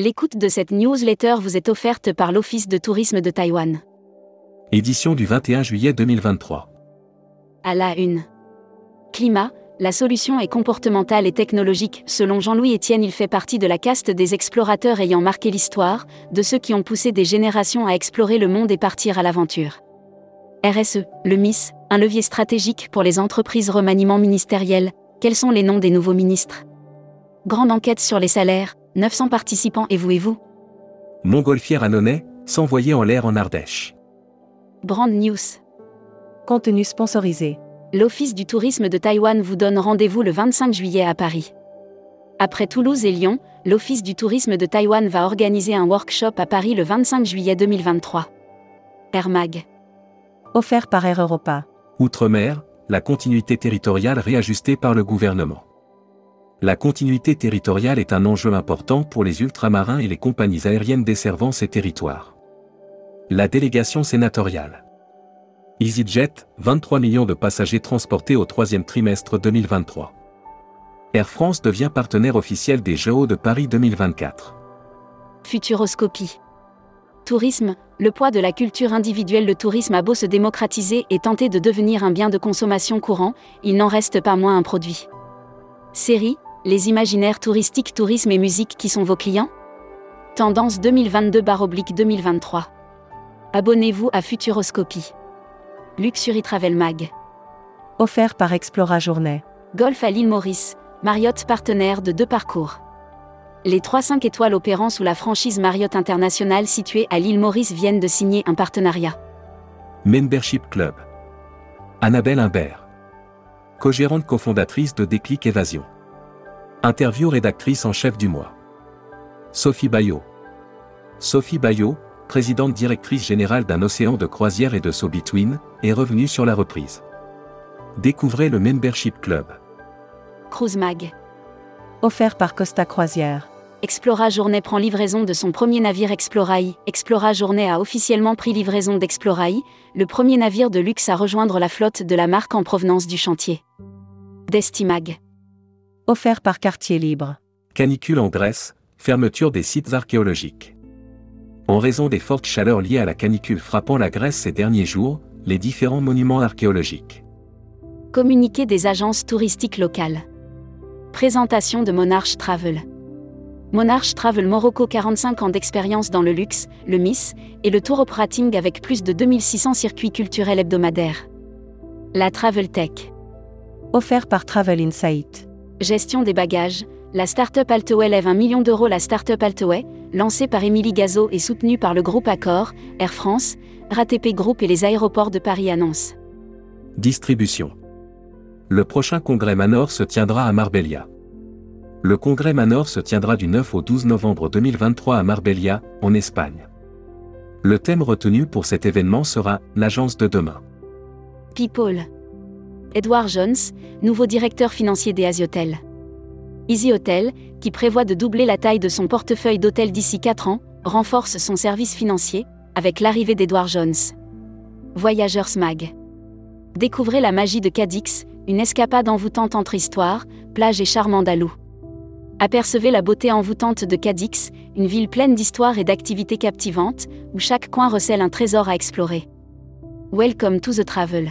L'écoute de cette newsletter vous est offerte par l'Office de tourisme de Taïwan. Édition du 21 juillet 2023. À la une. Climat, la solution est comportementale et technologique. Selon Jean-Louis Etienne, il fait partie de la caste des explorateurs ayant marqué l'histoire, de ceux qui ont poussé des générations à explorer le monde et partir à l'aventure. RSE, le MIS, un levier stratégique pour les entreprises remaniement ministériel. Quels sont les noms des nouveaux ministres? Grande enquête sur les salaires, 900 participants et vous et vous Montgolfière annonais, s'envoyer en l'air en Ardèche. Brand News. Contenu sponsorisé. L'Office du tourisme de Taïwan vous donne rendez-vous le 25 juillet à Paris. Après Toulouse et Lyon, l'Office du tourisme de Taïwan va organiser un workshop à Paris le 25 juillet 2023. Air Mag. Offert par Air Europa. Outre-mer, la continuité territoriale réajustée par le gouvernement. La continuité territoriale est un enjeu important pour les ultramarins et les compagnies aériennes desservant ces territoires. La délégation sénatoriale. EasyJet, 23 millions de passagers transportés au troisième trimestre 2023. Air France devient partenaire officiel des Jeux de Paris 2024. Futuroscopie. Tourisme, le poids de la culture individuelle. Le tourisme a beau se démocratiser et tenter de devenir un bien de consommation courant, il n'en reste pas moins un produit. Série, les imaginaires touristiques, tourisme et musique qui sont vos clients? Tendance 2022-2023. Abonnez-vous à Futuroscopie. Luxury Travel Mag. Offert par Explora Journée. Golf à l'île Maurice, Marriott partenaire de deux parcours. Les 3-5 étoiles opérant sous la franchise Marriott International située à l'île Maurice viennent de signer un partenariat. Membership Club. Annabelle Imbert. Co-gérante cofondatrice de Déclic Évasion. Interview rédactrice en chef du mois. Sophie Bayot. Sophie Bayot, présidente directrice générale d'un océan de croisière et de So Between, est revenue sur la reprise. Découvrez le Membership Club. Cruise Mag. Offert par Costa Croisière. Explora Journée prend livraison de son premier navire Exploraï. Explora Journée a officiellement pris livraison d'Exploraï, le premier navire de luxe à rejoindre la flotte de la marque en provenance du chantier. Destimag. Offert par Quartier Libre. Canicule en Grèce, fermeture des sites archéologiques. En raison des fortes chaleurs liées à la canicule frappant la Grèce ces derniers jours, les différents monuments archéologiques. Communiqué des agences touristiques locales. Présentation de Monarch Travel. Monarch Travel Morocco 45 ans d'expérience dans le luxe, le MIS, et le tour operating avec plus de 2600 circuits culturels hebdomadaires. La Travel Tech. Offert par Travel Insight. Gestion des bagages, la start-up Altoway lève 1 million d'euros. La start-up Altoway, lancée par Émilie Gazo et soutenue par le groupe Accor, Air France, RATP Group et les aéroports de Paris annoncent. Distribution. Le prochain congrès Manor se tiendra à Marbella. Le congrès Manor se tiendra du 9 au 12 novembre 2023 à Marbella, en Espagne. Le thème retenu pour cet événement sera L'agence de demain. People. Edward Jones, nouveau directeur financier des Asiotel. Easy Hotel, qui prévoit de doubler la taille de son portefeuille d'hôtels d'ici 4 ans, renforce son service financier, avec l'arrivée d'Edward Jones. Voyageurs Mag. Découvrez la magie de Cadix, une escapade envoûtante entre histoire, plage et charme andalou. Apercevez la beauté envoûtante de Cadix, une ville pleine d'histoire et d'activités captivantes, où chaque coin recèle un trésor à explorer. Welcome to the travel.